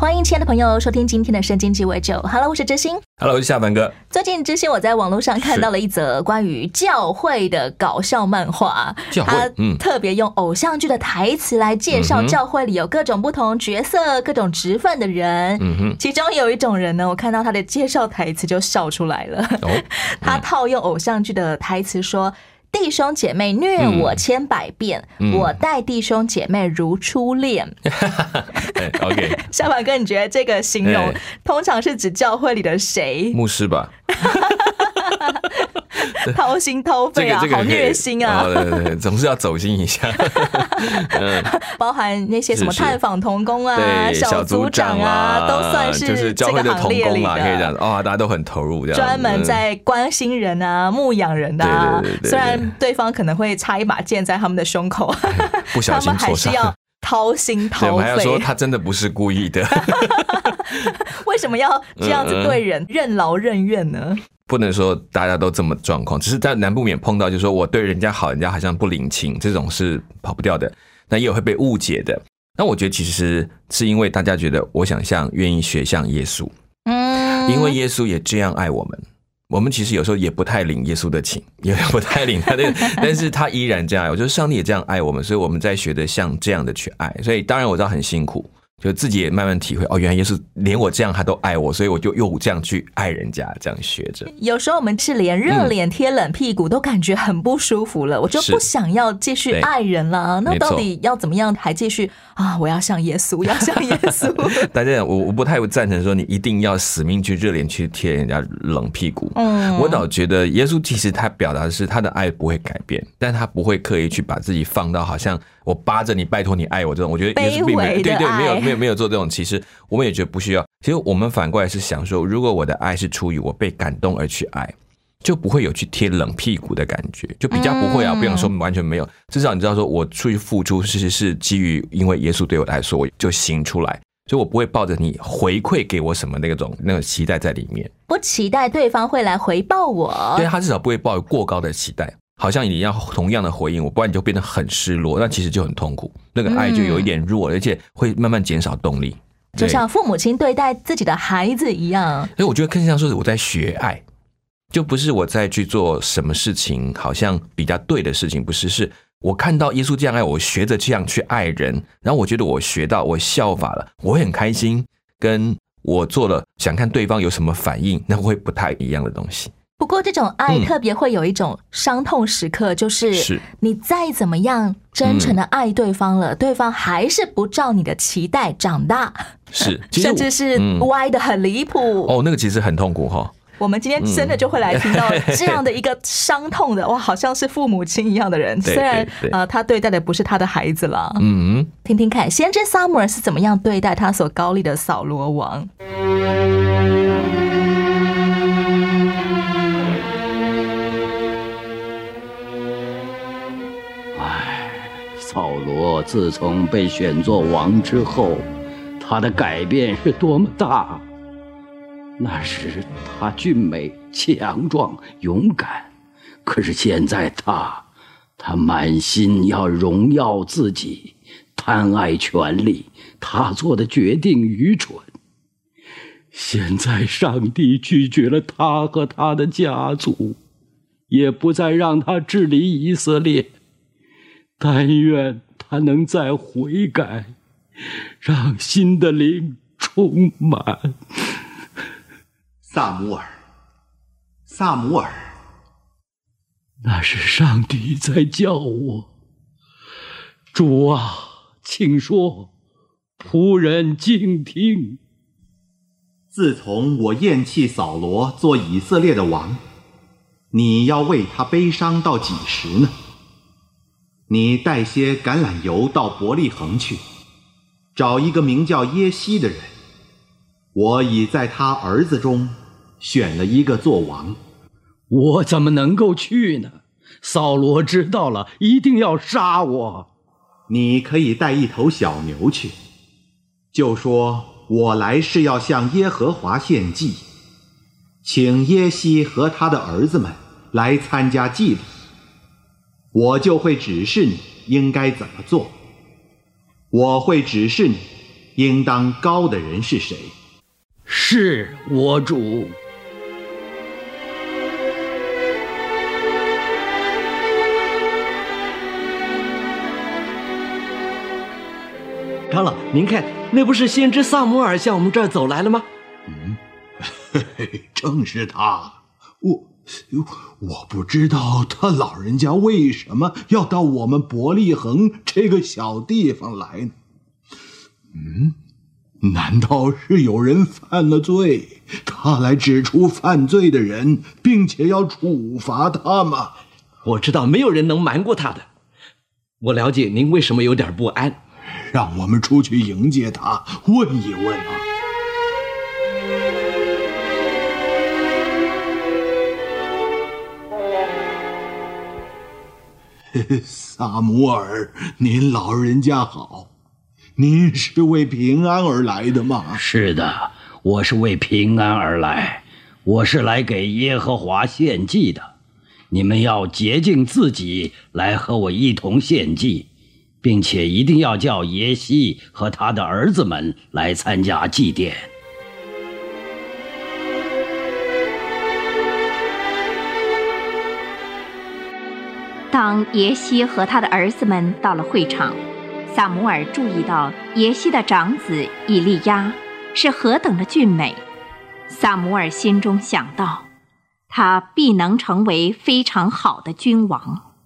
欢迎亲爱的朋友收听今天的圣经鸡尾酒。Hello，我是知心。Hello，我是夏凡哥。最近知心我在网络上看到了一则关于教会的搞笑漫画，他嗯特别用偶像剧的台词来介绍教会里有各种不同角色、各种职分的人。嗯哼，其中有一种人呢，我看到他的介绍台词就笑出来了。哦，他套用偶像剧的台词说：“弟兄姐妹虐我千百遍，嗯。我待弟兄姐妹如初恋。哎，OK，夏凡哥，你觉得这个形容哎。通常是指教会里的谁？牧师吧，掏心掏肺啊，这个这个好虐心啊哦，对对对，总是要走心一下。包含那些什么探访童工啊、对，小组长啊，都算就是教会的这个行列里童工啊，可以这样的。子哦，大家都很投入这样。专门嗯在关心人啊、牧养人的啊对对对，对对虽然对方可能会插一把剑在他们的胸口，不小他。们还是要掏心掏肺我还要说。他真的不是故意的，为什么要这样子嗯嗯对人任劳任怨呢？不能说大家都这么状况，只是在难不免碰到，就是说我对人家好，人家好像不领情，这种是跑不掉的，那也有会被误解的。那我觉得其实是因为大家觉得我想像愿意学像耶稣，嗯，因为耶稣也这样爱我们。我们其实有时候也不太领耶稣的情，也不太领他的，但是他依然这样爱我。就是上帝也这样爱我们，所以我们在学着像这样的去爱。所以当然我知道很辛苦，就自己也慢慢体会哦，原来耶稣连我这样他都爱我，所以我就又这样去爱人家，这样学着。有时候我们是连热脸贴冷屁股都感觉很不舒服了，我就不想要继续爱人了。那到底要怎么样还继续啊？我要像耶稣，要像耶稣。大家我我不太赞成说你一定要死命去热脸去贴人家冷屁股。嗯我倒觉得耶稣其实他表达的是他的爱不会改变，但他不会刻意去把自己放到好像我扒着你拜托你爱我这种。我觉得耶稣并没有对对没有爱没有没有做这种歧视，我们也觉得不需要。其实我们反过来是想说，如果我的爱是出于我被感动而去爱。就不会有去贴冷屁股的感觉，就比较不会啊。嗯不想说完全没有，至少你知道说我出去付出是是基于因为耶稣对我来说，我就行出来，所以我不会抱着你回馈给我什么那种那种期待在里面。不期待对方会来回报我。对他至少不会抱有过高的期待，好像你要同样的回应我，不然你就变得很失落，那其实就很痛苦，那个爱就有一点弱，而且会慢慢减少动力。就像父母亲对待自己的孩子一样。所以我觉得更像说是我在学爱，就不是我在去做什么事情，好像比较对的事情，不是，是我看到耶稣这样爱我，我学着这样去爱人，然后我觉得我学到，我效法了，我会很开心，跟我做了想看对方有什么反应，那会不太一样的东西。不过这种爱嗯特别会有一种伤痛时刻，就是是你再怎么样真诚的爱对方了，对方还是不照你的期待长大，是，甚至是嗯歪的很离谱。哦，那个其实很痛苦哈。我们今天真的就会来听到 这样的一个伤痛的，哇，好像是父母亲一样的人，对虽然呃他对待的不是他的孩子了。嗯，听听看，先知撒母耳是怎么样对待他所高丽的扫罗王。扫罗自从被选作王之后，他的改变是多么大！那时他俊美、强壮、勇敢，可是现在他，他满心要荣耀自己，贪爱权力，他做的决定愚蠢。现在上帝拒绝了他和他的家族，也不再让他治理以色列。但愿他能再悔改，让新的灵充满。萨姆尔，萨姆尔，那是上帝在叫我。主啊，请说，仆人静听。自从我厌弃扫罗做以色列的王，你要为他悲伤到几时呢？你带些橄榄油到伯利恒去，找一个名叫耶西的人，我已在他儿子中选了一个做王。我怎么能够去呢？扫罗知道了，一定要杀我。你可以带一头小牛去，就说我来是要向耶和华献祭，请耶西和他的儿子们来参加祭礼，我就会指示你应该怎么做。我会指示你，应当高的人是谁。是我主。长老，您看，那不是先知萨摩尔向我们这儿走来了吗？嗯，嘿 嘿，正是他。我我不知道他老人家为什么要到我们伯利恒这个小地方来呢？嗯，难道是有人犯了罪，他来指出犯罪的人，并且要处罚他吗？我知道没有人能瞒过他的。我了解您为什么有点不安。让我们出去迎接他，问一问啊！萨姆尔，您老人家好，您是为平安而来的吗？是的，我是为平安而来，我是来给耶和华献祭的。你们要洁净自己，来和我一同献祭。并且一定要叫耶西和他的儿子们来参加祭奠。当耶西和他的儿子们到了会场，萨姆尔注意到耶西的长子以利亚是何等的俊美，萨姆尔心中想到，他必能成为非常好的君王。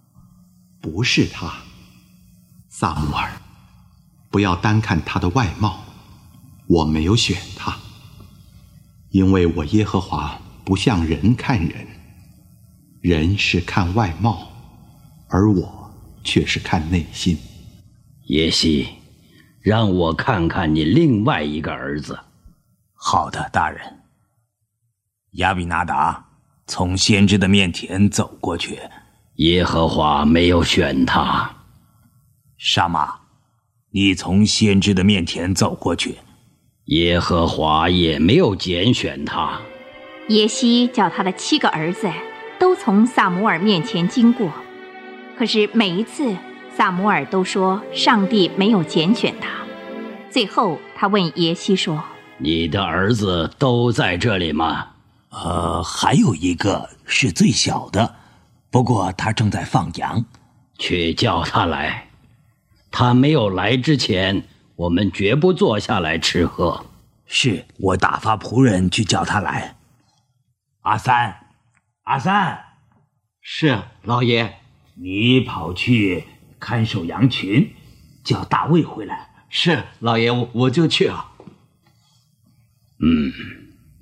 不是他。萨姆尔，不要单看他的外貌，我没有选他，因为我耶和华不像人看人，人是看外貌，而我却是看内心。耶西，让我看看你另外一个儿子。好的，大人。亚比拿达从先知的面前走过去，耶和华没有选他。沙马，你从先知的面前走过去，耶和华也没有拣选他。耶西叫他的七个儿子都从萨姆尔面前经过，可是每一次萨摩尔都说上帝没有拣选他。最后他问耶西说：“你的儿子都在这里吗？”“呃，还有一个是最小的，不过他正在放羊。”“去叫他来。”他没有来之前，我们绝不坐下来吃喝。是我打发仆人去叫他来。阿三，阿三，是老爷，你跑去看守羊群，叫大卫回来。是老爷，我我就去啊。嗯，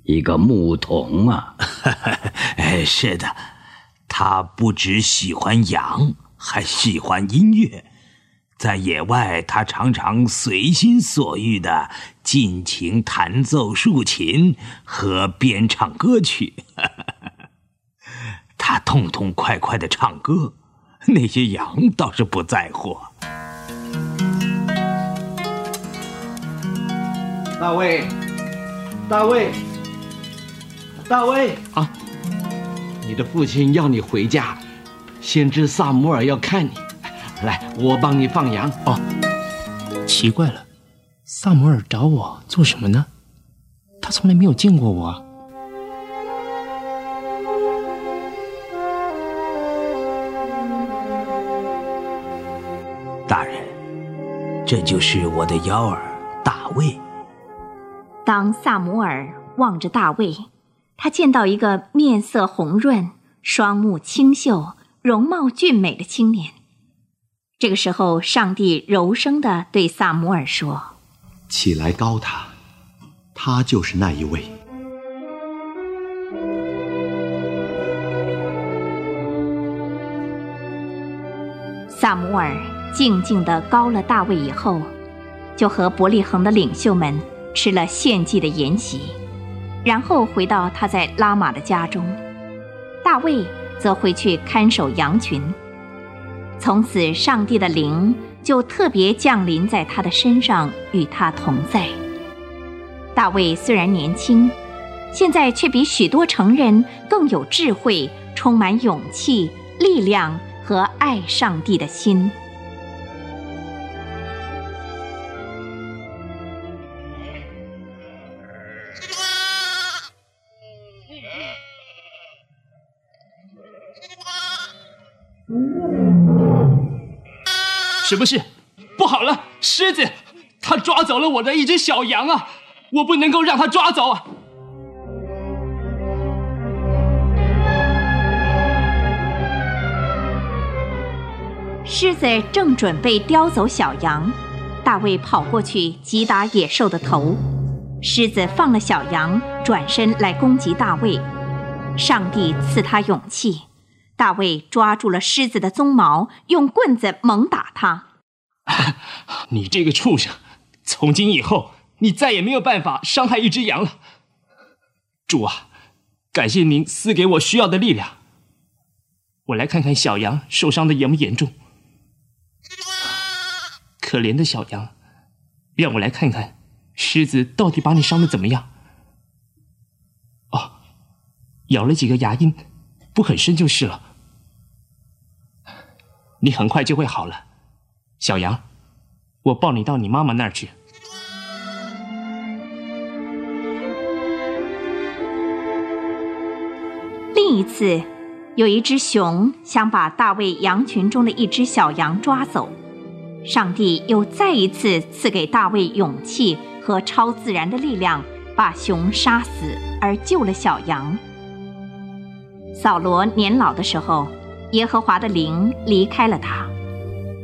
一个牧童啊。哎，是的，他不只喜欢羊，还喜欢音乐。在野外，他常常随心所欲的尽情弹奏竖琴和编唱歌曲。他痛痛快快的唱歌，那些羊倒是不在乎。大卫，大卫，大卫啊！你的父亲要你回家，先知萨姆尔要看你。来，我帮你放羊。哦，奇怪了，萨摩尔找我做什么呢？他从来没有见过我。大人，这就是我的幺儿大卫。当萨摩尔望着大卫，他见到一个面色红润、双目清秀、容貌俊美的青年。这个时候，上帝柔声的对萨姆尔说：“起来，高他，他就是那一位。”萨姆尔静静的高了大卫以后，就和伯利恒的领袖们吃了献祭的筵席，然后回到他在拉玛的家中。大卫则回去看守羊群。从此，上帝的灵就特别降临在他的身上，与他同在。大卫虽然年轻，现在却比许多成人更有智慧，充满勇气、力量和爱上帝的心。什么事？不好了，狮子，他抓走了我的一只小羊啊！我不能够让他抓走啊！狮子正准备叼走小羊，大卫跑过去击打野兽的头。狮子放了小羊，转身来攻击大卫。上帝赐他勇气。大卫抓住了狮子的鬃毛，用棍子猛打他。你这个畜生！从今以后，你再也没有办法伤害一只羊了。主啊，感谢您赐给我需要的力量。我来看看小羊受伤的严不严重。可怜的小羊，让我来看看，狮子到底把你伤的怎么样？哦，咬了几个牙印。不很深就是了，你很快就会好了，小羊，我抱你到你妈妈那儿去。另一次，有一只熊想把大卫羊群中的一只小羊抓走，上帝又再一次赐给大卫勇气和超自然的力量，把熊杀死而救了小羊。扫罗年老的时候，耶和华的灵离开了他。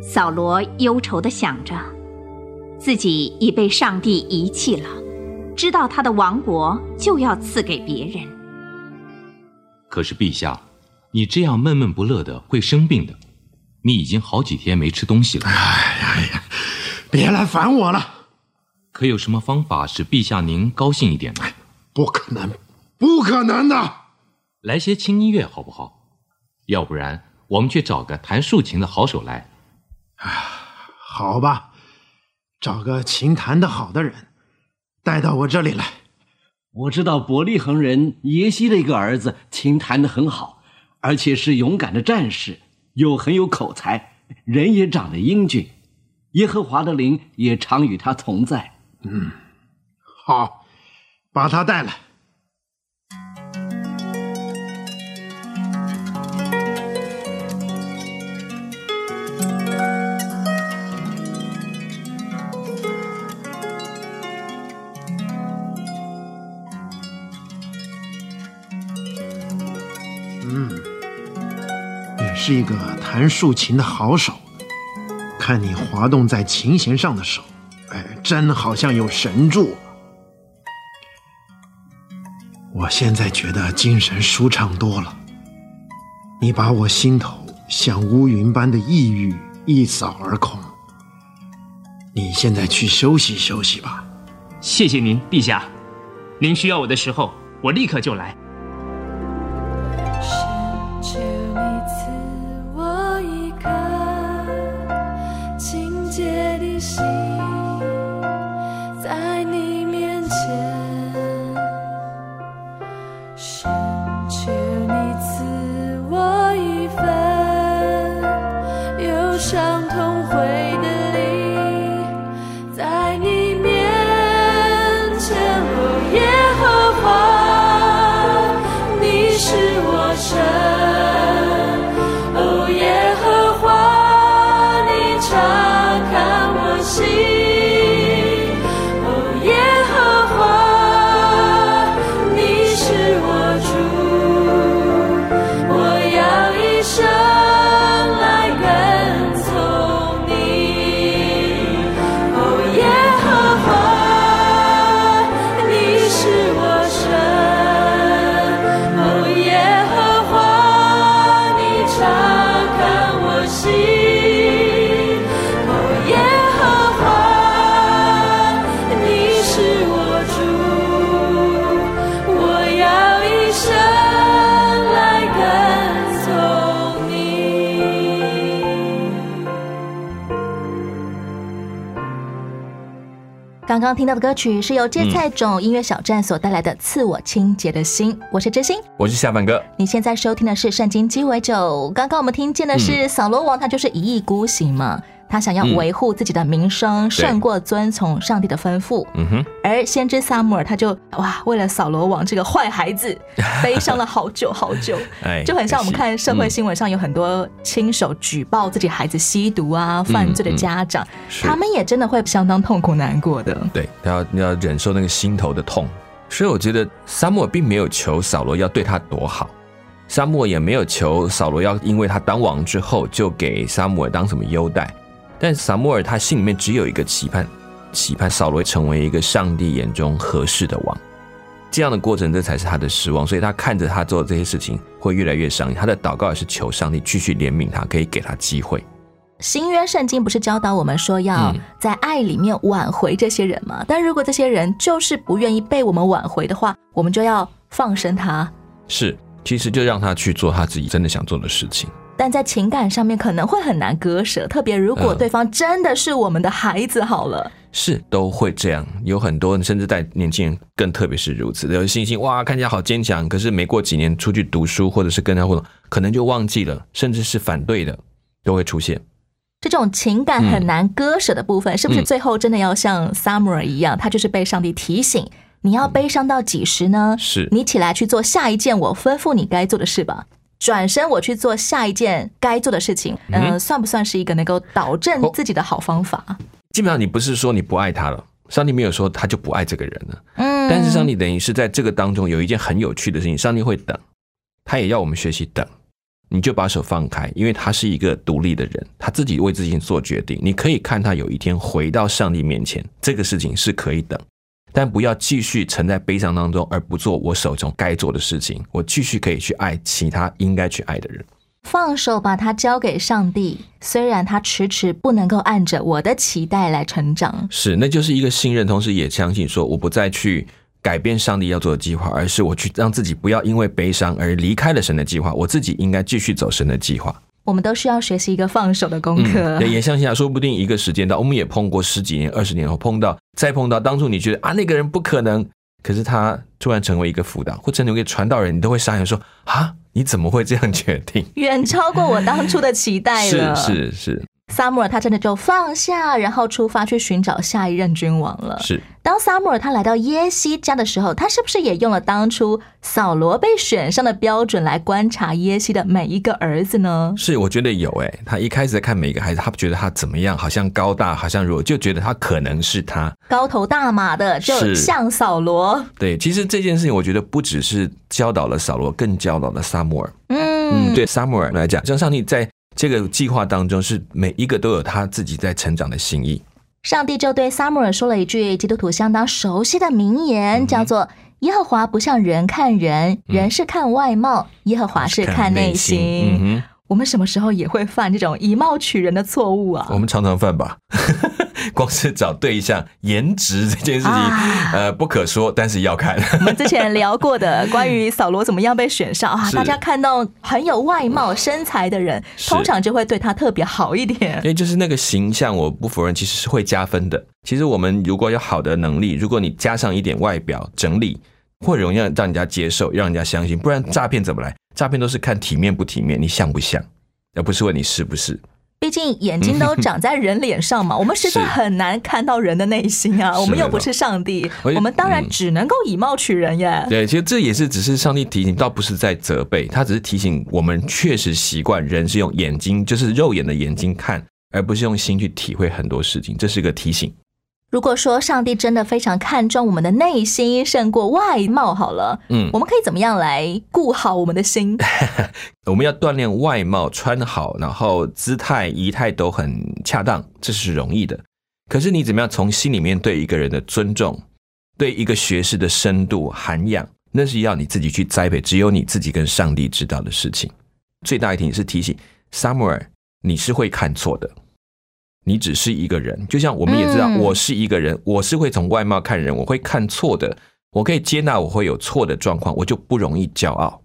扫罗忧愁地想着，自己已被上帝遗弃了，知道他的王国就要赐给别人。可是陛下，你这样闷闷不乐的会生病的。你已经好几天没吃东西了。哎呀，别来烦我了。可有什么方法使陛下您高兴一点呢？不可能，不可能的。来些轻音乐好不好？要不然我们去找个弹竖琴的好手来。啊，好吧，找个琴弹得好的人带到我这里来。我知道伯利恒人耶西的一个儿子琴弹得很好，而且是勇敢的战士，又很有口才，人也长得英俊。耶和华的灵也常与他同在。嗯，好，把他带来。是一个弹竖琴的好手，看你滑动在琴弦上的手，哎，真好像有神助。我现在觉得精神舒畅多了。你把我心头像乌云般的抑郁一扫而空。你现在去休息休息吧。谢谢您，陛下。您需要我的时候，我立刻就来。心刚刚听到的歌曲是由芥菜种音乐小站所带来的《赐我清洁的心》，我是真心，我是下半哥。你现在收听的是《圣经鸡尾酒》。刚刚我们听见的是扫罗王，他就是一意孤行嘛。他想要维护自己的名声，胜过遵从上帝的吩咐。嗯哼。而先知撒母耳他就哇，为了扫罗王这个坏孩子，悲伤了好久好久。哎，就很像我们看社会新闻上有很多亲手举报自己孩子吸毒啊、犯罪的家长，他们也真的会相当痛苦难过的。对，要要忍受那个心头的痛。所以我觉得撒母耳并没有求扫罗要对他多好，撒母耳也没有求扫罗要因为他当王之后就给撒母耳当什么优待。但撒母耳他心里面只有一个期盼，期盼扫罗成为一个上帝眼中合适的王。这样的过程，这才是他的失望。所以他看着他做的这些事情，会越来越伤。他的祷告也是求上帝继续怜悯他，可以给他机会。新约圣经不是教导我们说要在爱里面挽回这些人吗？但如果这些人就是不愿意被我们挽回的话，我们就要放生他。是，其实就让他去做他自己真的想做的事情。但在情感上面可能会很难割舍，特别如果对方真的是我们的孩子，好了，是都会这样，有很多甚至在年轻人更特别是如此，有信心哇，看起来好坚强，可是没过几年出去读书或者是跟他互动，可能就忘记了，甚至是反对的都会出现。这种情感很难割舍的部分，是不是最后真的要像 Summer 一样，他就是被上帝提醒，你要悲伤到几时呢？是你起来去做下一件我吩咐你该做的事吧。转身，我去做下一件该做的事情。嗯，算不算是一个能够导正自己的好方法？基本上，你不是说你不爱他了，上帝没有说他就不爱这个人了。嗯，但是上帝等于是在这个当中有一件很有趣的事情，上帝会等，他也要我们学习等。你就把手放开，因为他是一个独立的人，他自己为自己做决定。你可以看他有一天回到上帝面前，这个事情是可以等。但不要继续沉在悲伤当中，而不做我手中该做的事情。我继续可以去爱其他应该去爱的人，放手把它交给上帝。虽然他迟迟不能够按着我的期待来成长，是，那就是一个信任，同时也相信说，我不再去改变上帝要做的计划，而是我去让自己不要因为悲伤而离开了神的计划。我自己应该继续走神的计划。我们都需要学习一个放手的功课。也相信啊，说不定一个时间到，我们也碰过十几年、二十年后碰到，再碰到当初你觉得啊那个人不可能，可是他突然成为一个辅导，或成为一个传道人，你都会傻眼说啊，你怎么会这样决定？远超过我当初的期待了。是是是。萨姆尔他真的就放下，然后出发去寻找下一任君王了。是。当萨姆尔他来到耶西家的时候，他是不是也用了当初扫罗被选上的标准来观察耶西的每一个儿子呢？是，我觉得有诶。他一开始在看每一个孩子，他觉得他怎么样，好像高大，好像弱，就觉得他可能是他高头大马的，就像扫罗。对，其实这件事情，我觉得不只是教导了扫罗，更教导了萨姆尔。嗯，对，萨姆尔来讲，像上帝在。这个计划当中是每一个都有他自己在成长的心意。上帝就对撒母耳说了一句基督徒相当熟悉的名言，叫做“耶和华不像人看人，人是看外貌，耶和华是看内心。”我们什么时候也会犯这种以貌取人的错误啊？我们常常犯吧。光是找对象，颜值这件事情，呃，不可说，但是要看。我们之前聊过的关于扫罗怎么样被选上啊，大家看到很有外貌、身材的人，通常就会对他特别好一点。因为就是那个形象，我不否认，其实是会加分的。其实我们如果有好的能力，如果你加上一点外表整理，会容易让人家接受，让人家相信。不然诈骗怎么来？诈骗都是看体面不体面，你像不像，而不是问你是不是。毕竟眼睛都长在人脸上嘛，我们实在很难看到人的内心啊。我们又不是上帝，我们当然只能够以貌取人耶。对，其实这也是只是上帝提醒，倒不是在责备，他只是提醒我们，确实习惯人是用眼睛，就是肉眼的眼睛看，而不是用心去体会很多事情，这是个提醒。如果说上帝真的非常看重我们的内心胜过外貌，好了，嗯，我们可以怎么样来顾好我们的心？我们要锻炼外貌，穿好，然后姿态仪态都很恰当，这是容易的。可是你怎么样从心里面对一个人的尊重，对一个学识的深度涵养，那是要你自己去栽培，只有你自己跟上帝知道的事情。最大一点是提醒 Samuel，你是会看错的。你只是一个人，就像我们也知道，我是一个人，我是会从外貌看人，我会看错的，我可以接纳我会有错的状况，我就不容易骄傲，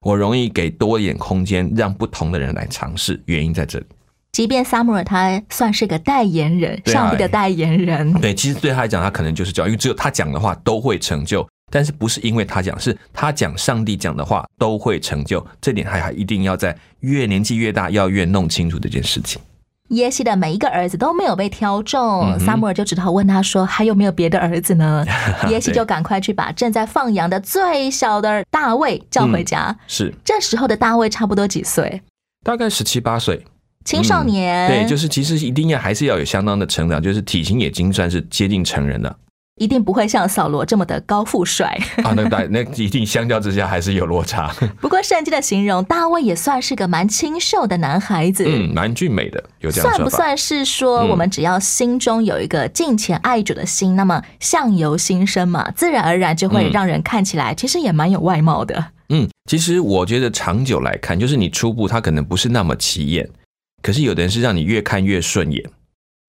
我容易给多一点空间，让不同的人来尝试，原因在这里。即便撒母耳他算是个代言人，啊上帝的代言人，对，其实对他来讲，他可能就是教，因为只有他讲的话都会成就。但是不是因为他讲，是他讲上帝讲的话都会成就，这点还还一定要在越年纪越大要越弄清楚这件事情。耶西的每一个儿子都没有被挑中，嗯哼撒母耳就只好问他说：“还有没有别的儿子呢？” 耶西就赶快去把正在放羊的最小的大卫叫回家。是这时候的大卫差不多几岁？大概十七八岁，青少年，嗯对，就是其实一定要还是要有相当的成长，就是体型已经算是接近成人了一定不会像扫罗这么的高富帅。啊。那大那一定相较之下还是有落差，不过圣经的形容大卫也算是个蛮清秀的男孩子。嗯，蛮俊美的，有这样算。不算是说，嗯我们只要心中有一个敬虔爱主的心，那么相由心生嘛，自然而然就会嗯让人看起来其实也蛮有外貌的。嗯，其实我觉得长久来看，就是你初步他可能不是那么起眼，可是有的人是让你越看越顺眼，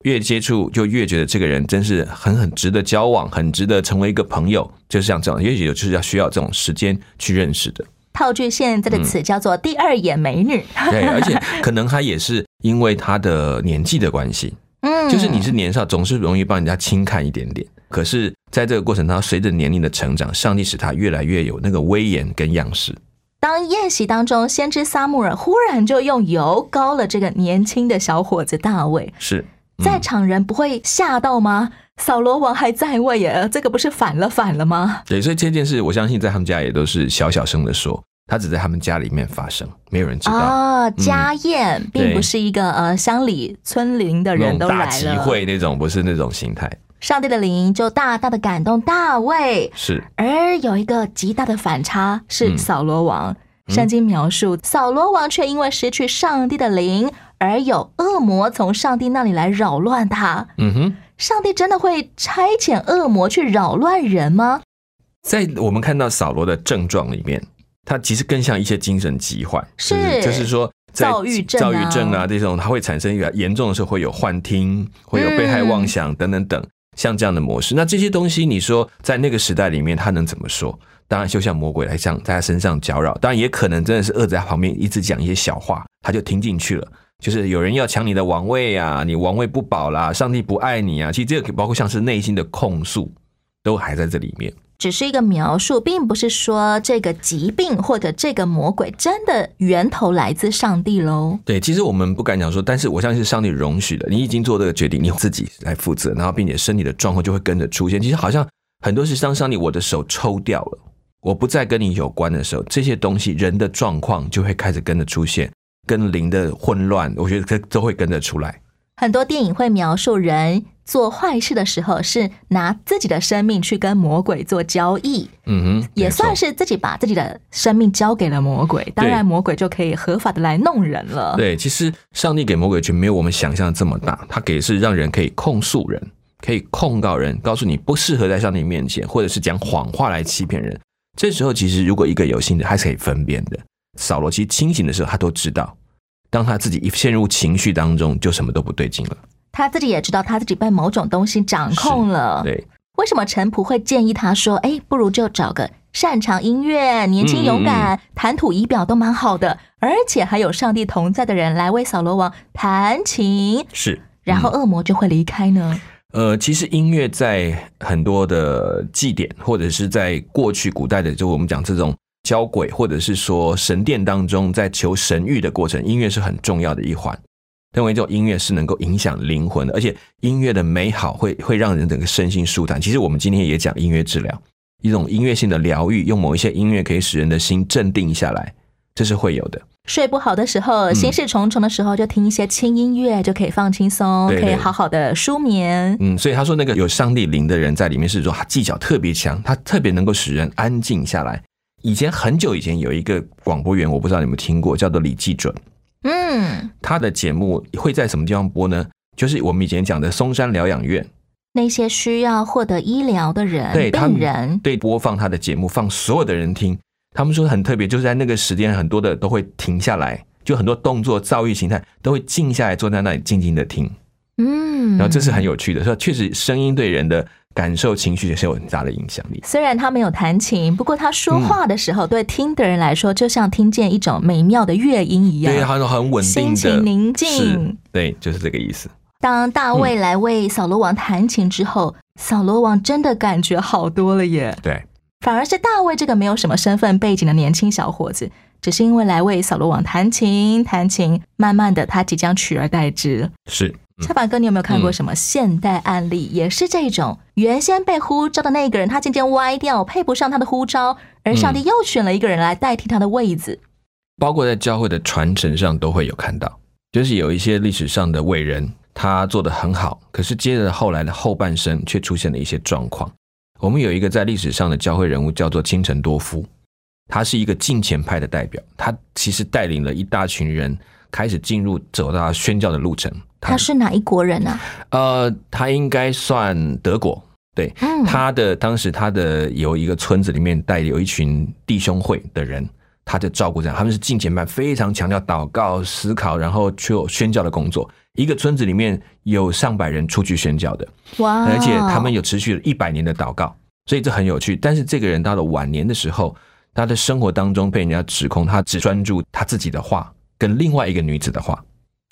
越接触就越觉得这个人真是很很值得交往，很值得成为一个朋友，就是像这样，也许就是要需要这种时间去认识的。套句现在的词叫做“第二眼美女”，对，而且 可能他也是因为他的年纪的关系，嗯就是你是年少，总是容易帮人家轻看一点点。可是，在这个过程当中，随着年龄的成长，上帝使他越来越有那个威严跟样式。当宴席当中，先知撒母耳忽然就用油膏了这个年轻的小伙子大卫，是，在场人不会吓到吗？扫罗王还在位耶，这个不是反了反了吗？对，所以这件事，我相信在他们家也都是小小声的说，他只在他们家里面发生，没有人知道。啊，家宴、并不是一个呃乡里村邻的人都种大集来了，会那种，不是那种形态，上帝的灵就大大的感动大卫，是而有一个极大的反差是嗯扫罗王。圣经描述扫罗王却因为失去上帝的灵，而有恶魔从上帝那里来扰乱他。嗯哼。上帝真的会差遣恶魔去扰乱人吗？在我们看到扫罗的症状里面，他其实更像一些精神疾患，是就是就是说躁郁症啊躁郁症啊这种，它会产生一个严重的时候会有幻听，会有被害妄想等等等，像这样的模式。那这些东西，你说在那个时代里面，他能怎么说？当然，就像魔鬼来像在他身上搅扰，当然也可能真的是恶在他旁边一直讲一些小话，他就听进去了。就是有人要抢你的王位啊，你王位不保啦，上帝不爱你啊。其实这个包括像是内心的控诉，都还在这里面。只是一个描述，并不是说这个疾病或者这个魔鬼真的源头来自上帝喽。对，其实我们不敢讲说，但是我相信是上帝容许的。你已经做这个决定，你自己来负责，然后并且身体的状况就会跟着出现。其实好像很多是当上帝我的手抽掉了，我不再跟你有关的时候，这些东西人的状况就会开始跟着出现，跟灵的混乱，我觉得这都会跟着出来。很多电影会描述人做坏事的时候，是拿自己的生命去跟魔鬼做交易，嗯哼，也算是自己把自己的生命交给了魔鬼。当然，魔鬼就可以合法的来弄人了。对，其实上帝给魔鬼权没有我们想象的这么大，他给是让人可以控诉人，可以控告人，告诉你不适合在上帝面前，或者是讲谎话来欺骗人。这时候，其实如果一个有心的，还是可以分辨的。扫罗其实清醒的时候，他都知道，当他自己一陷入情绪当中，就什么都不对劲了。他自己也知道他自己被某种东西掌控了。对，为什么陈普会建议他说：“哎，不如就找个擅长音乐、年轻勇嗯敢、谈吐仪表都蛮好的，而且还有上帝同在的人来为扫罗王弹琴，是。然后恶魔就会离开呢？”呃，其实音乐在很多的祭典，或者是在过去古代的，就我们讲这种交鬼，或者是说神殿当中，在求神谕的过程，音乐是很重要的一环。认为这种音乐是能够影响灵魂的，而且音乐的美好会会让人整个身心舒坦。其实我们今天也讲音乐治疗，一种音乐性的疗愈，用某一些音乐可以使人的心镇定下来，这是会有的。睡不好的时候，心事重重的时候，就听一些轻音乐，就可以放轻松，可以好好的舒眠。嗯，所以他说那个有上帝灵的人在里面是说他技巧特别强，他特别能够使人安静下来。以前很久以前有一个广播员，我不知道你们听过，叫做李继准。嗯，他的节目会在什么地方播呢？就是我们以前讲的松山疗养院，那些需要获得医疗的人、对他们病人，对播放他的节目，放所有的人听。他们说很特别，就是在那个时间，很多的都会停下来，就很多动作、躁郁形态都会静下来，坐在那里静静的听。嗯，然后这是很有趣的，说确实声音对人的感受情绪也是有很大的影响力。虽然他没有弹琴，不过他说话的时候，对听的人来说，就像听见一种美妙的乐音一样，对，他说很稳定的，心情宁静。对，就是这个意思。当大卫来为扫罗王弹琴之后，扫罗王真的感觉好多了耶。对，反而是大卫这个没有什么身份背景的年轻小伙子，只是因为来为扫罗王弹琴，弹琴，慢慢的他即将取而代之。是。小板哥，你有没有看过什么现代案例？也是这种原先被呼召的那个人，他渐渐歪掉，配不上他的呼召，而上帝又选了一个人来代替他的位子。包括在教会的传承上都会有看到，就是有一些历史上的伟人，他做的很好，可是接着后来的后半生却出现了一些状况。我们有一个在历史上的教会人物叫做清晨多夫，他是一个近前派的代表，他其实带领了一大群人开始进入走到宣教的路程。他是哪一国人呢？呃，他应该算德国。对，他的当时他的有一个村子里面带有一群弟兄会的人，他就照顾这样。他们是进前班，非常强调祷告、思考，然后去有宣教的工作。一个村子里面有上百人出去宣教的，哇！而且他们有持续了一百年的祷告，所以这很有趣。但是这个人到了晚年的时候，他的生活当中被人家指控他只专注他自己的话，跟另外一个女子的话。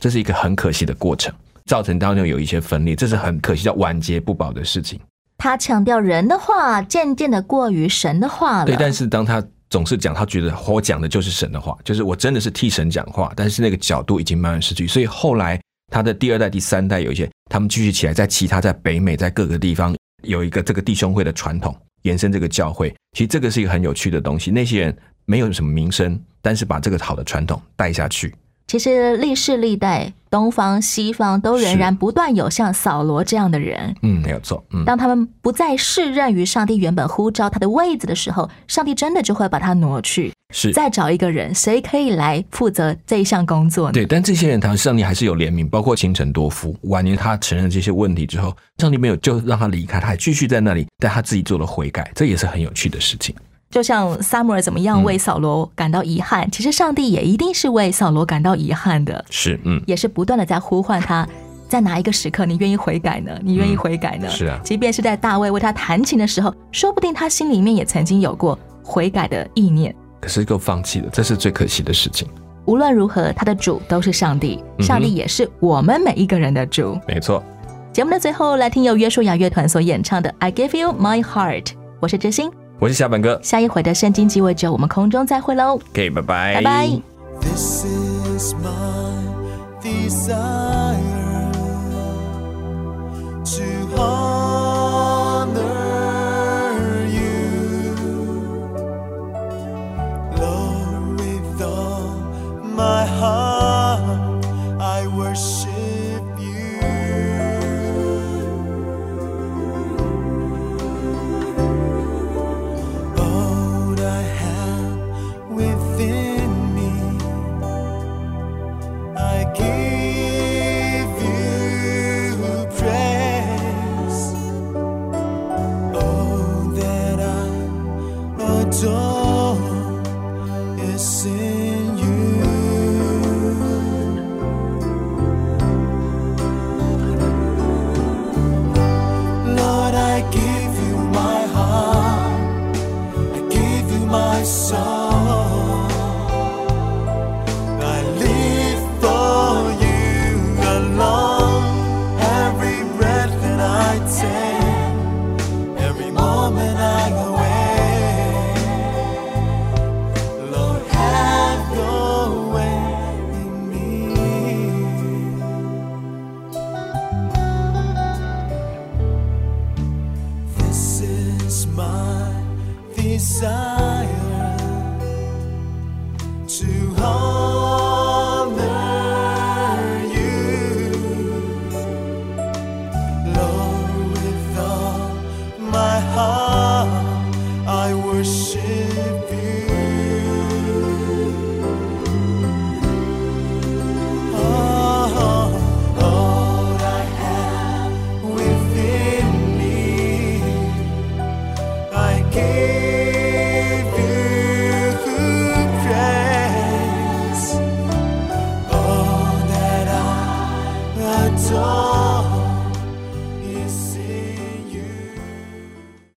这是一个很可惜的过程，造成当中有一些分裂，这是很可惜，叫晚节不保的事情。他强调人的话，渐渐的过于神的话了。对，但是当他总是讲，他觉得我讲的就是神的话，就是我真的是替神讲话，但是那个角度已经慢慢失去。所以后来他的第二代、第三代有一些，他们继续起来，在其他在北美，在各个地方有一个这个弟兄会的传统，延伸这个教会。其实这个是一个很有趣的东西。那些人没有什么名声，但是把这个好的传统带下去。其实历世历代，东方西方都仍然不断有像扫罗这样的人。嗯，没有错。嗯，当他们不再适任于上帝原本呼召他的位子的时候，上帝真的就会把他挪去，是再找一个人，谁可以来负责这一项工作呢？对，但这些人，他上帝还是有怜悯，包括清晨多夫，晚年他承认这些问题之后，上帝没有就让他离开，他还继续在那里，但他自己做了悔改，这也是很有趣的事情。就像萨姆尔怎么样为扫罗感到遗憾，其实上帝也一定是为扫罗感到遗憾的。是，嗯，也是不断的在呼唤他，在哪一个时刻你愿意悔改呢？你愿意悔改呢？是啊，即便是在大卫为他弹琴的时候，说不定他心里面也曾经有过悔改的意念，可是又放弃了，这是最可惜的事情。无论如何，他的主都是上帝，上帝也是我们每一个人的主。没错。节目的最后，来听由约书亚乐团所演唱的《I Give You My Heart》，我是知心。我是小本哥，下一回的圣经鸡尾酒，我们空中再会喽。OK，拜拜，拜拜。my heart.